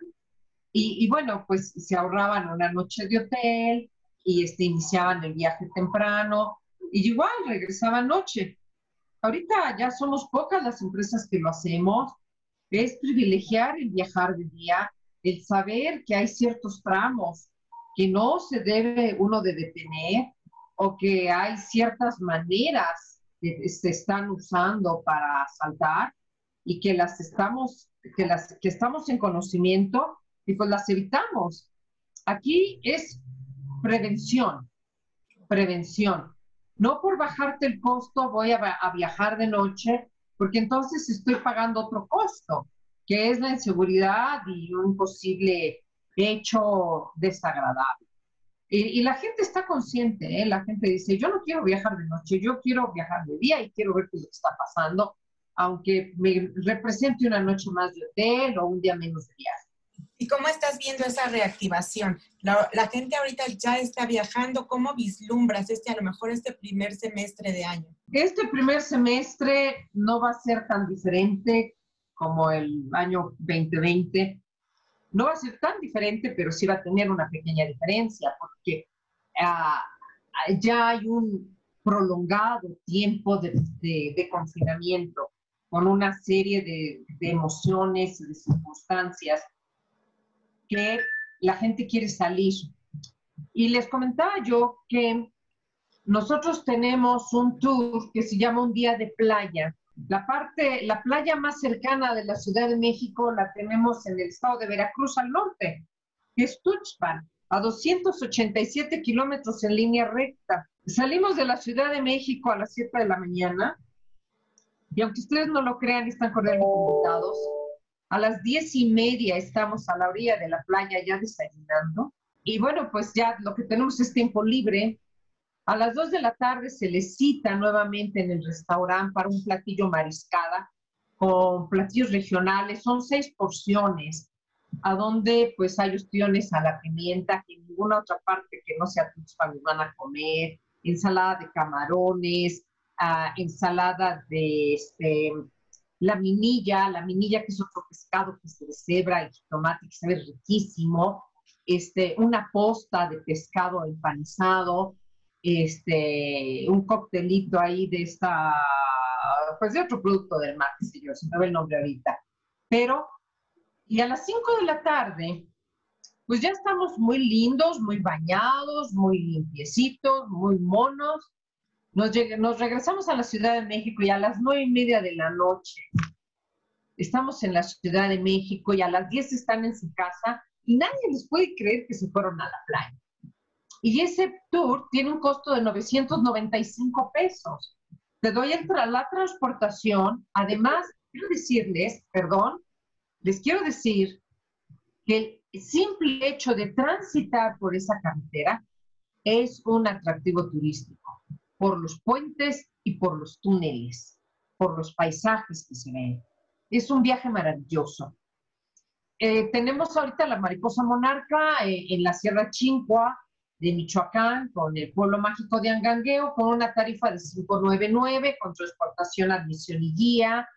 y, bueno, pues se ahorraban una noche de hotel y este, iniciaban el viaje temprano y igual regresaban noche. Ahorita ya somos pocas las empresas que lo hacemos. Es privilegiar el viajar de día, el saber que hay ciertos tramos que no se debe uno de detener o que hay ciertas maneras que se están usando para saltar y que las estamos, que las que estamos en conocimiento y pues las evitamos. Aquí es prevención, prevención. No por bajarte el costo voy a, viajar de noche, porque entonces estoy pagando otro costo. que es la inseguridad y un posible hecho desagradable. Y, la gente está consciente, ¿eh? la gente dice, yo no quiero viajar de noche, yo quiero viajar de día y quiero ver qué está pasando, aunque me represente una noche más de hotel o un día menos de viaje. ¿Y cómo estás viendo esa reactivación? La, la, gente ahorita ya está viajando. ¿Cómo vislumbras este, a lo mejor este primer semestre de año? Este primer semestre no va a ser tan diferente como el año 2020. No va a ser tan diferente, pero sí va a tener una pequeña diferencia porque ah, ya hay un prolongado tiempo de, de, confinamiento con una serie de, de emociones de circunstancias que la gente quiere salir. Y les comentaba yo que nosotros tenemos un tour que se llama Un Día de Playa. La parte, la playa más cercana de la Ciudad de México la tenemos en el estado de Veracruz al norte, que es Tuxpan, a 287 kilómetros en línea recta. Salimos de la Ciudad de México a las 7 de la mañana y aunque ustedes no lo crean, están corriendo invitados. A las diez y media estamos a la orilla de la playa ya desayunando. Y bueno, pues ya lo que tenemos es tiempo libre. A las dos de la tarde se les cita nuevamente en el restaurante para un platillo mariscada con platillos regionales. Son seis porciones, a donde pues hay opciones a la pimienta que en ninguna otra parte que no sea Tuxpan van a comer. Ensalada de camarones, uh, ensalada de este, la minilla, la minilla que es otro pescado que se de cebra y tomate que sabe riquísimo, este, una posta de pescado empanizado, este, un coctelito ahí de esta, pues de otro producto del mar, yo, se me ve el nombre ahorita. Pero, y a las 5 de la tarde, pues ya estamos muy lindos, muy bañados, muy limpiecitos, muy monos, nos, regresamos a la Ciudad de México y a las nueve y media de la noche estamos en la Ciudad de México y a las diez están en su casa y nadie les puede creer que se fueron a la playa. Y ese tour tiene un costo de 995 pesos. Te doy el la transportación. Además, quiero decirles, perdón, les quiero decir que el simple hecho de transitar por esa carretera es un atractivo turístico por los puentes y por los túneles, por los paisajes que se ven. Es un viaje maravilloso. Eh, tenemos ahorita la mariposa monarca eh, en la Sierra Chincua de Michoacán, con el pueblo mágico de Angangueo, con una tarifa de 599, con transportación, admisión y guía.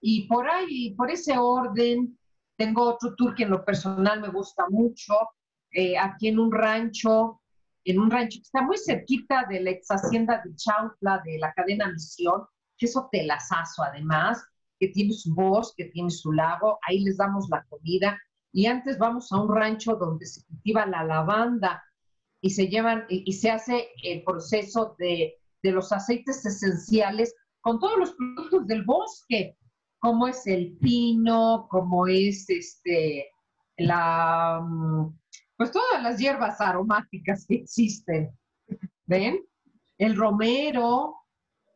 Y por ahí, por ese orden, tengo otro tour que en lo personal me gusta mucho, eh, aquí en un rancho en un rancho que está muy cerquita de la ex hacienda de Chautla de la cadena Misión, que es hotelazazo además, que tiene su bosque, que tiene su lago, ahí les damos la comida. Y antes vamos a un rancho donde se cultiva la lavanda y se llevan y, se hace el proceso de, de los aceites esenciales con todos los productos del bosque, como es el pino, como es este la mm, pues todas las hierbas aromáticas que existen. ¿Ven? El romero,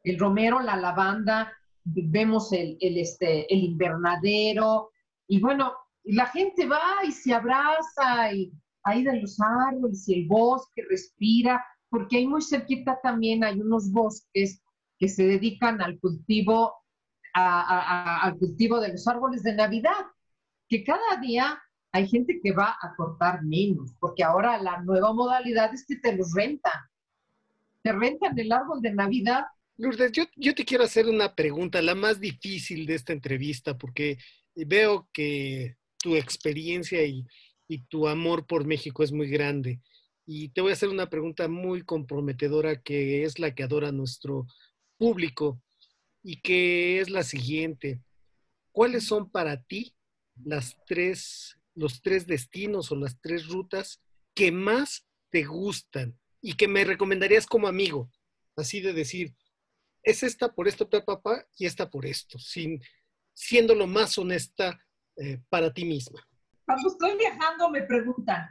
el romero, la lavanda, vemos el, este, el invernadero, y bueno, la gente va y se abraza y ahí de los árboles y el bosque respira, porque ahí muy cerquita también hay unos bosques que se dedican al cultivo, al cultivo de los árboles de Navidad, que cada día hay gente que va a cortar menos, porque ahora la nueva modalidad es que te los rentan. Te rentan el árbol de Navidad. Lourdes, yo, te quiero hacer una pregunta, la más difícil de esta entrevista, porque veo que tu experiencia y tu amor por México es muy grande. Y te voy a hacer una pregunta muy comprometedora que es la que adora nuestro público y que es la siguiente. ¿Cuáles son para ti las tres los tres destinos o las tres rutas que más te gustan y que me recomendarías como amigo? Así de decir, es esta por esto, papá, y esta por esto, sin, siendo lo más honesta eh, para ti misma. Cuando estoy viajando me preguntan,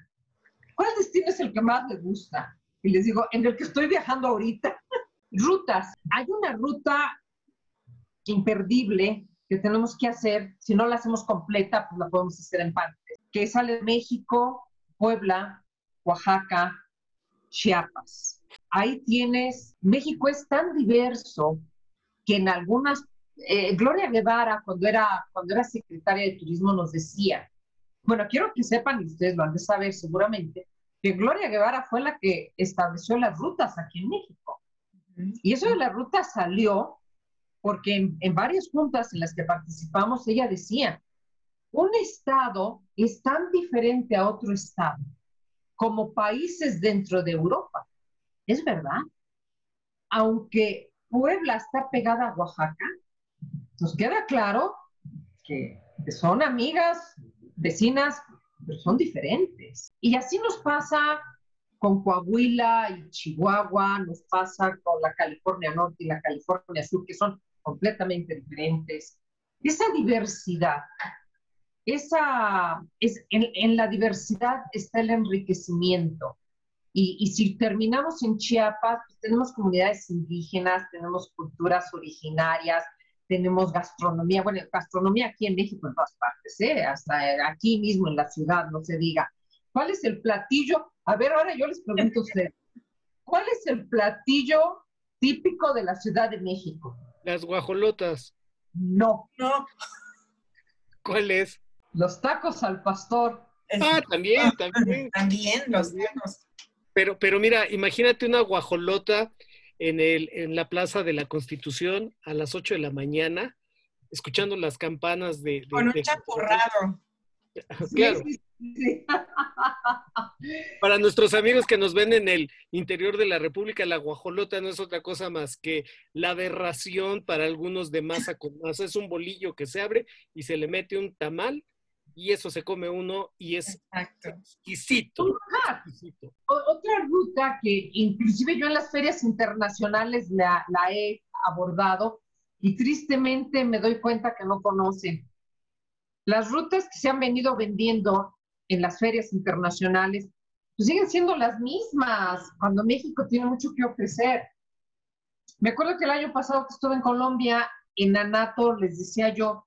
¿cuál destino es el que más te gusta? Y les digo, en el que estoy viajando ahorita. Rutas. Hay una ruta imperdible que tenemos que hacer. Si no la hacemos completa, pues la podemos hacer en parte. Que sale México, Puebla, Oaxaca, Chiapas. Ahí tienes, México es tan diverso que en algunas, eh, Gloria Guevara cuando era, cuando era secretaria de Turismo nos decía, bueno, quiero que sepan, y ustedes lo han de saber seguramente, que Gloria Guevara fue la que estableció las rutas aquí en México. Y eso de la ruta salió porque en, varias juntas en las que participamos, ella decía, un estado es tan diferente a otro estado como países dentro de Europa. Es verdad. Aunque Puebla está pegada a Oaxaca, nos queda claro que, son amigas, vecinas, pero son diferentes. Y así nos pasa con Coahuila y Chihuahua, nos pasa con la California Norte y la California Sur, que son completamente diferentes. Esa diversidad, esa, es, en, la diversidad está el enriquecimiento. Y, y si terminamos en Chiapas, pues tenemos comunidades indígenas, tenemos culturas originarias, tenemos gastronomía, bueno, gastronomía aquí en México en todas partes, ¿eh? hasta aquí mismo en la ciudad, no se diga. ¿Cuál es el platillo a ver, ahora yo les pregunto a ustedes, ¿cuál es el platillo típico de la Ciudad de México? Las guajolotas. No. No. ¿Cuál es? Los tacos al pastor. Ah, también, también. También, los tacos. Pero, pero mira, imagínate una guajolota en, el, en la Plaza de la Constitución a las 8 de la mañana, escuchando las campanas de... Con un chapurrado. Claro. Para nuestros amigos que nos ven en el interior de la República, la guajolota no es otra cosa más que la aberración para algunos de masa con masa. Es un bolillo que se abre y se le mete un tamal y eso se come uno y es exquisito. Otra ruta que inclusive yo en las ferias internacionales la, la he abordado y tristemente me doy cuenta que no conocen. Las rutas que se han venido vendiendo en las ferias internacionales, pues siguen siendo las mismas, cuando México tiene mucho que ofrecer. Me acuerdo que el año pasado que estuve en Colombia, en Anato, les decía yo,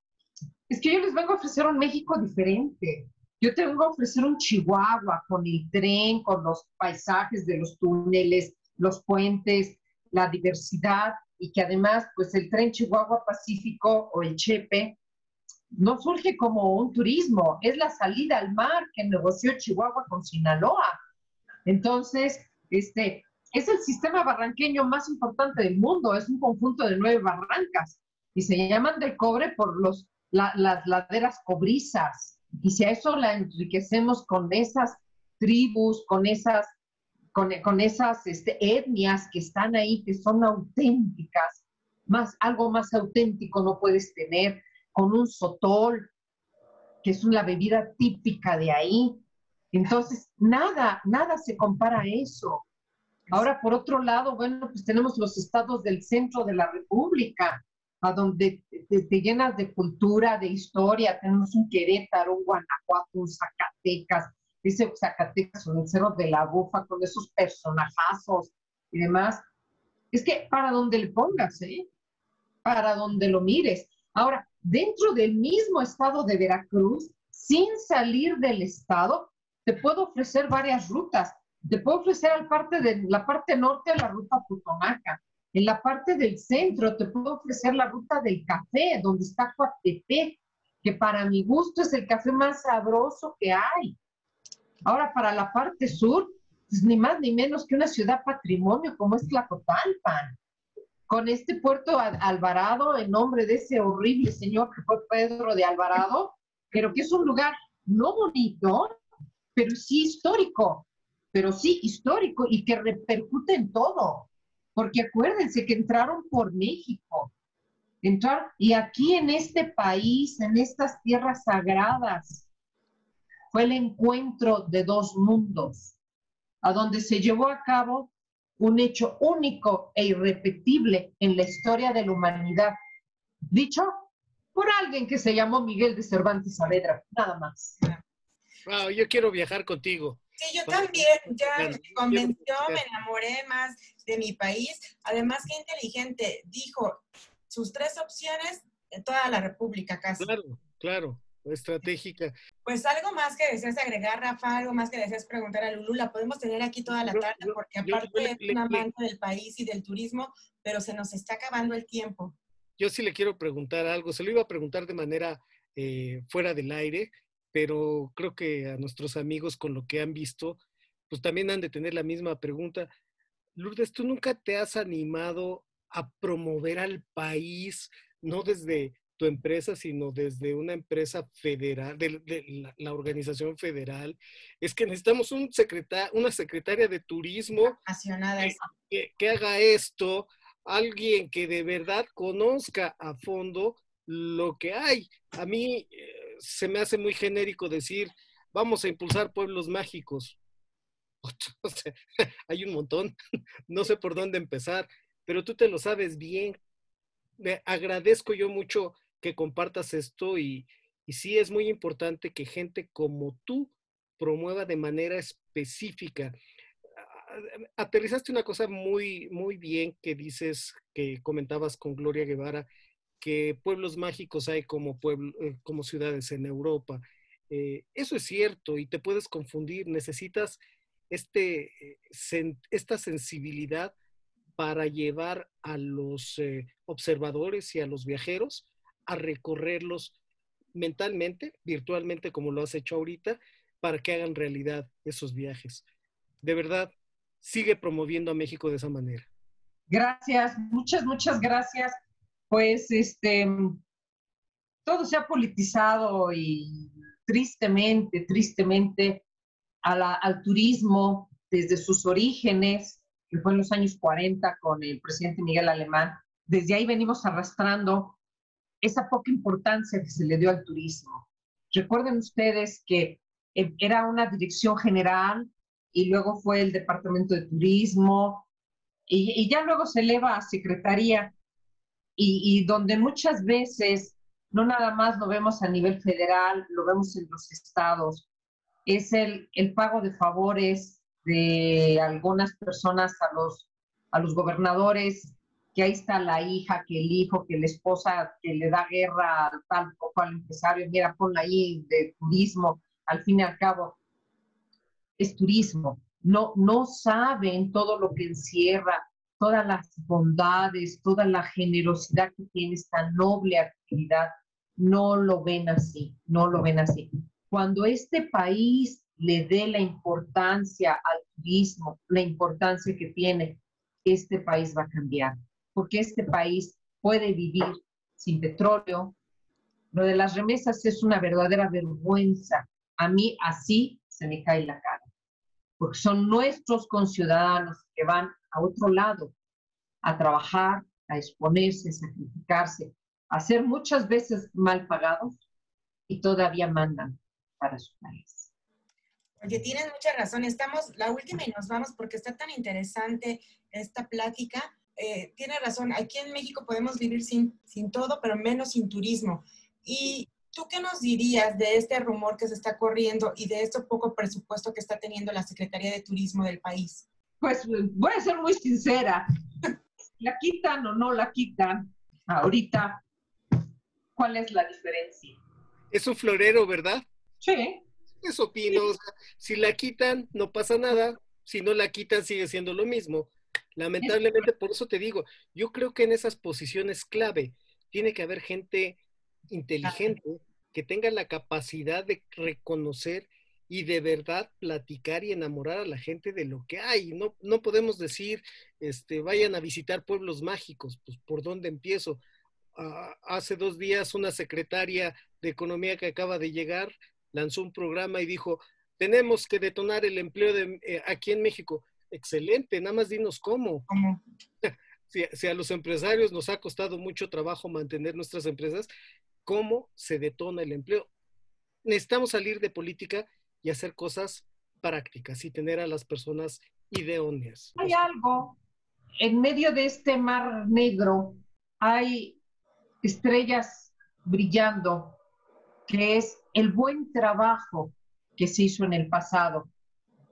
es que yo les vengo a ofrecer un México diferente. Yo te vengo a ofrecer un Chihuahua con el tren, con los paisajes de los túneles, los puentes, la diversidad y que además, pues el tren Chihuahua Pacífico o el Chepe no surge como un turismo, es la salida al mar que negoció Chihuahua con Sinaloa. Entonces, este, es el sistema barranqueño más importante del mundo, es un conjunto de nueve barrancas y se llaman del cobre por los, las laderas cobrizas. Y si a eso la enriquecemos con esas tribus, con esas, con, con esas este, etnias que están ahí, que son auténticas, más, algo más auténtico no puedes tener con un sotol, que es una bebida típica de ahí. Entonces, nada, nada se compara a eso. Ahora, por otro lado, bueno, pues tenemos los estados del centro de la República, a donde te, llenas de cultura, de historia. Tenemos un Querétaro, un Guanajuato, un Zacatecas, ese Zacatecas el Cerro de la Bufa, con esos personajazos y demás. Es que para donde le pongas, ¿eh? Para donde lo mires. Ahora, dentro del mismo estado de Veracruz, sin salir del estado, te puedo ofrecer varias rutas. Te puedo ofrecer al parte de la parte norte la ruta Putomaca. En la parte del centro te puedo ofrecer la ruta del café, donde está Coatepec, que para mi gusto es el café más sabroso que hay. Ahora, para la parte sur, pues ni más ni menos que una ciudad patrimonio como es Tlacotalpan con este puerto Alvarado en nombre de ese horrible señor que fue Pedro de Alvarado, pero que es un lugar no bonito, pero sí histórico, pero sí histórico y que repercute en todo. Porque acuérdense que entraron por México. Entrar, y aquí en este país, en estas tierras sagradas, fue el encuentro de dos mundos, a donde se llevó a cabo un hecho único e irrepetible en la historia de la humanidad, dicho por alguien que se llamó Miguel de Cervantes Saavedra, nada más. Wow, yo quiero viajar contigo. Sí, yo también, ya me convenció, me enamoré más de mi país. Además, qué inteligente, dijo sus tres opciones en toda la República casi. Claro, claro, estratégica. Pues algo más que deseas agregar, Rafa, algo más que deseas preguntar a Lulu, la podemos tener aquí toda la tarde porque aparte es una amante del país y del turismo, pero se nos está acabando el tiempo. Yo sí le quiero preguntar algo, se lo iba a preguntar de manera eh, fuera del aire, pero creo que a nuestros amigos con lo que han visto, pues también han de tener la misma pregunta. Lourdes, ¿tú nunca te has animado a promover al país, no desde tu empresa, sino desde una empresa federal, de, la, organización federal? Es que necesitamos un secretar, una secretaria de turismo que, que haga esto, alguien que de verdad conozca a fondo lo que hay. A mí eh, se me hace muy genérico decir, vamos a impulsar pueblos mágicos. hay un montón, no sé por dónde empezar, pero tú te lo sabes bien. Me agradezco yo mucho que compartas esto y, y sí es muy importante que gente como tú promueva de manera específica. Aterrizaste una cosa muy, muy bien que dices, que comentabas con Gloria Guevara, que pueblos mágicos hay como, pueblo, eh, como ciudades en Europa. Eh, eso es cierto y te puedes confundir. Necesitas este, eh, esta sensibilidad para llevar a los observadores y a los viajeros a recorrerlos mentalmente, virtualmente, como lo has hecho ahorita, para que hagan realidad esos viajes. De verdad, sigue promoviendo a México de esa manera. Gracias, muchas, muchas gracias pues este, todo se ha politizado y tristemente, tristemente, al turismo desde sus orígenes, que fue en los años 40 con el presidente Miguel Alemán, desde ahí venimos arrastrando esa poca importancia que se le dio al turismo. Recuerden ustedes que eh, era una dirección general y luego fue el departamento de turismo y, ya luego se eleva a secretaría y, donde muchas veces no nada más lo vemos a nivel federal, lo vemos en los estados, es el, el pago de favores de algunas personas a los, a los gobernadores, que ahí está la hija, que el hijo, que la esposa que le da guerra al tal o al empresario, mira, ponla ahí de turismo, al fin y al cabo, es turismo. No, no saben todo lo que encierra, todas las bondades, toda la generosidad que tiene esta noble actividad, no lo ven así, no lo ven así. Cuando este país le dé la importancia al turismo, la importancia que tiene, este país va a cambiar, porque este país puede vivir sin petróleo. Lo de las remesas es una verdadera vergüenza. A mí así se me cae la cara, porque son nuestros conciudadanos que van a otro lado, a trabajar, a exponerse, a sacrificarse, a ser muchas veces mal pagados y todavía mandan para su país. Oye, tienes mucha razón. Estamos, la última y nos vamos porque está tan interesante esta plática. Eh, tiene razón, aquí en México podemos vivir sin, sin todo, pero menos sin turismo. ¿Y tú qué nos dirías de este rumor que se está corriendo y de este poco presupuesto que está teniendo la Secretaría de Turismo del país? Pues voy a ser muy sincera. ¿La quitan o no la quitan? Ahorita, ¿cuál es la diferencia? Es un florero, ¿verdad? Sí. Eso opino. si la quitan, no pasa nada. Si no la quitan, sigue siendo lo mismo. Lamentablemente, por eso te digo, yo creo que en esas posiciones clave tiene que haber gente inteligente que tenga la capacidad de reconocer y de verdad platicar y enamorar a la gente de lo que hay. No, no podemos decir, este, vayan a visitar pueblos mágicos, pues por dónde empiezo. Ah, hace dos días una secretaria de Economía que acaba de llegar lanzó un programa y dijo, tenemos que detonar el empleo de, eh, aquí en México. Excelente, nada más dinos cómo. si, si a los empresarios nos ha costado mucho trabajo mantener nuestras empresas, ¿cómo se detona el empleo? Necesitamos salir de política y hacer cosas prácticas y tener a las personas idóneas. Hay algo, en medio de este mar negro, hay estrellas brillando, que es el buen trabajo que se hizo en el pasado,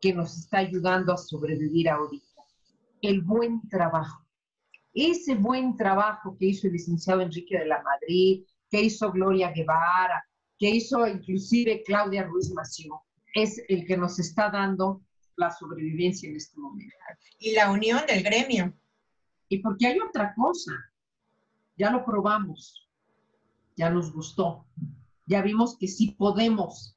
que nos está ayudando a sobrevivir ahorita. El buen trabajo. ese buen trabajo que hizo el licenciado Enrique de la Madrid, que hizo Gloria Guevara, que hizo inclusive Claudia Ruiz Mació, es el que nos está dando la sobrevivencia en este momento. Y la unión del gremio. Y porque hay otra cosa, ya lo probamos, ya nos gustó, ya vimos que sí podemos,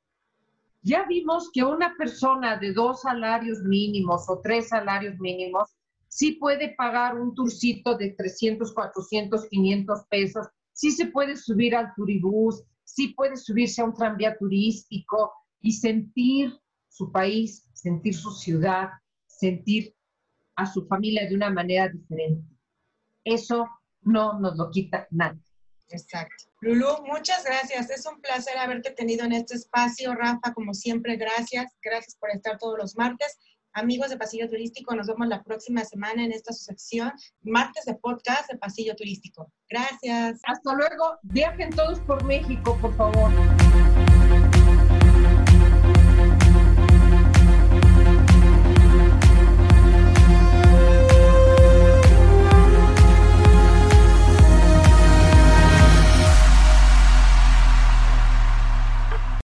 ya vimos que una persona de dos salarios mínimos o tres salarios mínimos sí puede pagar un turcito de 300, 400, 500 pesos, sí se puede subir al turibús, sí puede subirse a un tranvía turístico y sentir su país, sentir su ciudad, sentir a su familia de una manera diferente. Eso no nos lo quita nadie. Exacto. Lulu, muchas gracias. Es un placer haberte tenido en este espacio. Rafa, como siempre, gracias. Gracias por estar todos los martes. Amigos de Pasillo Turístico, nos vemos la próxima semana en esta sección, martes de podcast de Pasillo Turístico. Gracias. Hasta luego. Viajen todos por México, por favor.